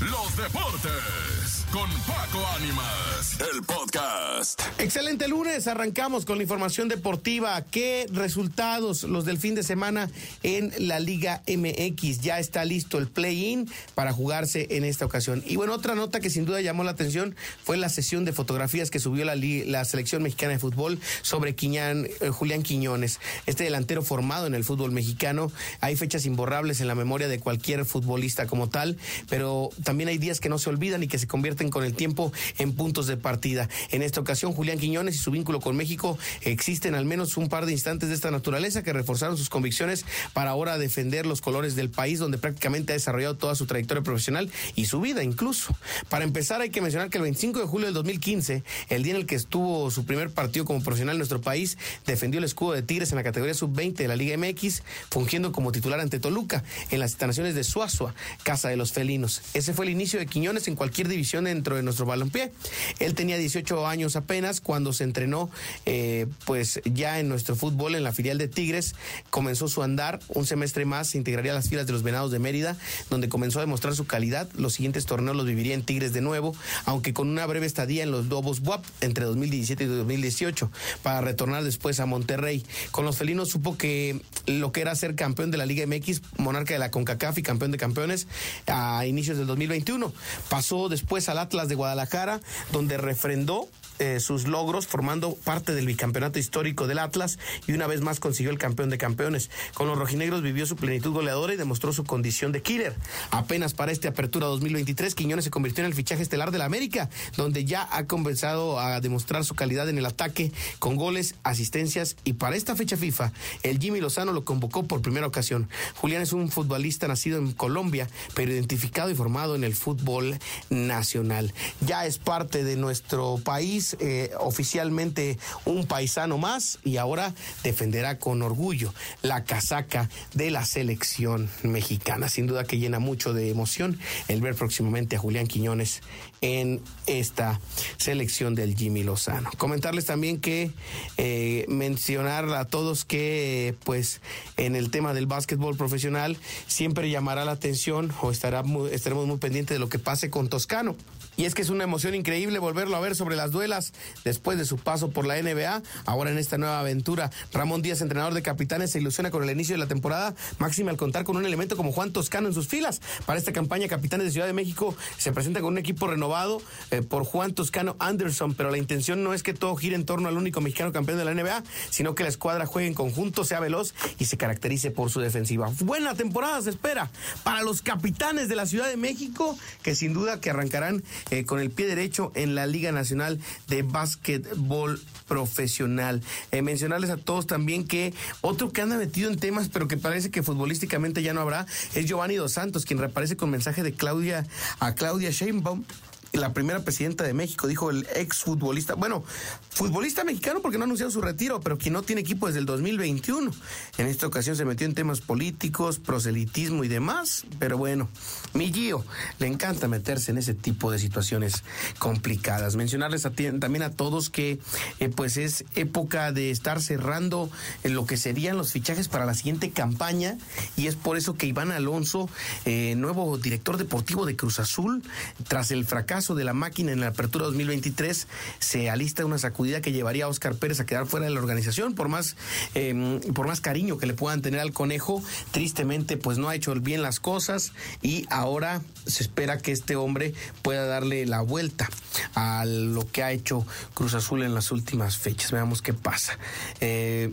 los deportes con Paco Ánimas, el podcast. Excelente lunes, arrancamos con la información deportiva. ¿Qué resultados los del fin de semana en la Liga MX? Ya está listo el play-in para jugarse en esta ocasión. Y bueno, otra nota que sin duda llamó la atención fue la sesión de fotografías que subió la, la selección mexicana de fútbol sobre Quiñán, eh, Julián Quiñones, este delantero formado en el fútbol mexicano. Hay fechas imborrables en la memoria de cualquier futbolista como tal, pero también hay días que no se olvidan y que se convierten con el tiempo en puntos de partida. En esta ocasión, Julián Quiñones y su vínculo con México existen al menos un par de instantes de esta naturaleza que reforzaron sus convicciones para ahora defender los colores del país donde prácticamente ha desarrollado toda su trayectoria profesional y su vida incluso. Para empezar, hay que mencionar que el 25 de julio del 2015, el día en el que estuvo su primer partido como profesional en nuestro país, defendió el escudo de Tigres en la categoría sub-20 de la Liga MX, fungiendo como titular ante Toluca en las instalaciones de Suazua, Casa de los Felinos. Ese fue el inicio de Quiñones en cualquier división dentro de nuestro balompié. Él tenía 18 años apenas cuando se entrenó, eh, pues ya en nuestro fútbol, en la filial de Tigres, comenzó su andar. Un semestre más se integraría a las filas de los Venados de Mérida, donde comenzó a demostrar su calidad. Los siguientes torneos los viviría en Tigres de nuevo, aunque con una breve estadía en los Lobos WAP entre 2017 y 2018, para retornar después a Monterrey. Con los felinos supo que lo que era ser campeón de la Liga MX, monarca de la CONCACAF y campeón de campeones a inicios del 2021. Pasó después a Atlas de Guadalajara, donde refrendó eh, sus logros formando parte del bicampeonato histórico del Atlas y una vez más consiguió el campeón de campeones. Con los rojinegros vivió su plenitud goleadora y demostró su condición de killer. Apenas para esta apertura 2023, Quiñones se convirtió en el fichaje estelar de la América, donde ya ha comenzado a demostrar su calidad en el ataque con goles, asistencias y para esta fecha FIFA, el Jimmy Lozano lo convocó por primera ocasión. Julián es un futbolista nacido en Colombia, pero identificado y formado en el fútbol nacional. Ya es parte de nuestro país eh, oficialmente un paisano más y ahora defenderá con orgullo la casaca de la selección mexicana. Sin duda que llena mucho de emoción el ver próximamente a Julián Quiñones en esta selección del Jimmy Lozano. Comentarles también que eh, mencionar a todos que pues en el tema del básquetbol profesional siempre llamará la atención o estará estaremos muy pendientes de lo que pase con Toscano. Y es que es una emoción increíble volverlo a ver sobre las duelas después de su paso por la NBA. Ahora en esta nueva aventura, Ramón Díaz, entrenador de capitanes, se ilusiona con el inicio de la temporada máxima al contar con un elemento como Juan Toscano en sus filas. Para esta campaña, Capitanes de Ciudad de México se presenta con un equipo renovado eh, por Juan Toscano Anderson, pero la intención no es que todo gire en torno al único mexicano campeón de la NBA, sino que la escuadra juegue en conjunto, sea veloz y se caracterice por su defensiva. Buena temporada se espera para los capitanes de la Ciudad de México, que sin duda que arrancarán eh, con el pie derecho en la Liga Nacional de Básquetbol Profesional. Eh, mencionarles a todos también que otro que anda metido en temas, pero que parece que futbolísticamente ya no habrá, es Giovanni Dos Santos, quien reaparece con mensaje de Claudia a Claudia Sheinbaum la primera presidenta de México, dijo el ex futbolista, bueno, futbolista mexicano porque no ha anunciado su retiro, pero que no tiene equipo desde el 2021. En esta ocasión se metió en temas políticos, proselitismo y demás, pero bueno, mi Gio le encanta meterse en ese tipo de situaciones complicadas. Mencionarles también a todos que eh, pues es época de estar cerrando en lo que serían los fichajes para la siguiente campaña y es por eso que Iván Alonso, eh, nuevo director deportivo de Cruz Azul, tras el fracaso de la máquina en la apertura 2023, se alista una sacudida que llevaría a Oscar Pérez a quedar fuera de la organización, por más, em, por más cariño que le puedan tener al conejo, tristemente pues no ha hecho bien las cosas y ahora se espera que este hombre pueda darle la vuelta a lo que ha hecho Cruz Azul en las últimas fechas. Veamos qué pasa. Eh,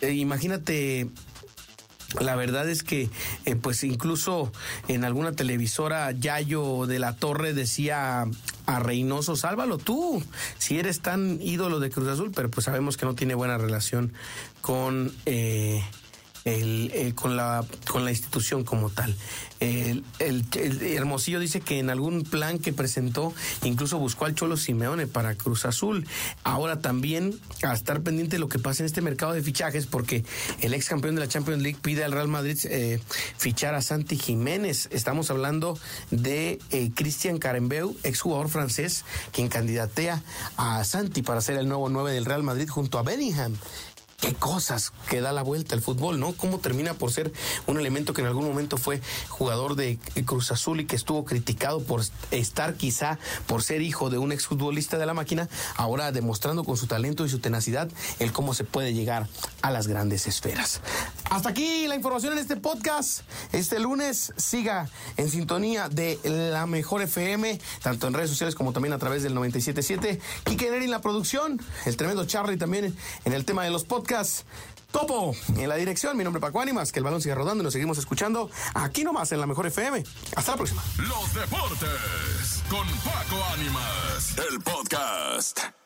eh, imagínate la verdad es que, eh, pues incluso en alguna televisora, Yayo de la Torre decía a Reynoso, sálvalo tú, si eres tan ídolo de Cruz Azul, pero pues sabemos que no tiene buena relación con... Eh, el, con, la, con la institución como tal. El, Hermosillo dice que en algún plan que presentó incluso buscó al Cholo Simeone para Cruz Azul. Ahora también a estar pendiente de lo que pasa en este mercado de fichajes porque el ex campeón de la Champions League pide al Real Madrid eh, fichar a Santi Jiménez. Estamos hablando de eh, Cristian Carembeu, ex jugador francés, quien candidatea a Santi para ser el nuevo 9 del Real Madrid junto a Bellingham. Qué cosas que da la vuelta el fútbol, ¿no? Cómo termina por ser un elemento que en algún momento fue jugador de Cruz Azul y que estuvo criticado por estar quizá por ser hijo de un exfutbolista de la máquina, ahora demostrando con su talento y su tenacidad el cómo se puede llegar a las grandes esferas. Hasta aquí la información en este podcast. Este lunes siga en sintonía de la mejor FM, tanto en redes sociales como también a través del 977. Kike Neri en la producción, el tremendo Charlie también en el tema de los podcasts. Topo en la dirección, mi nombre es Paco Ánimas, que el balón siga rodando y nos seguimos escuchando aquí nomás en la mejor FM. Hasta la próxima. Los deportes con Paco Ánimas, el podcast.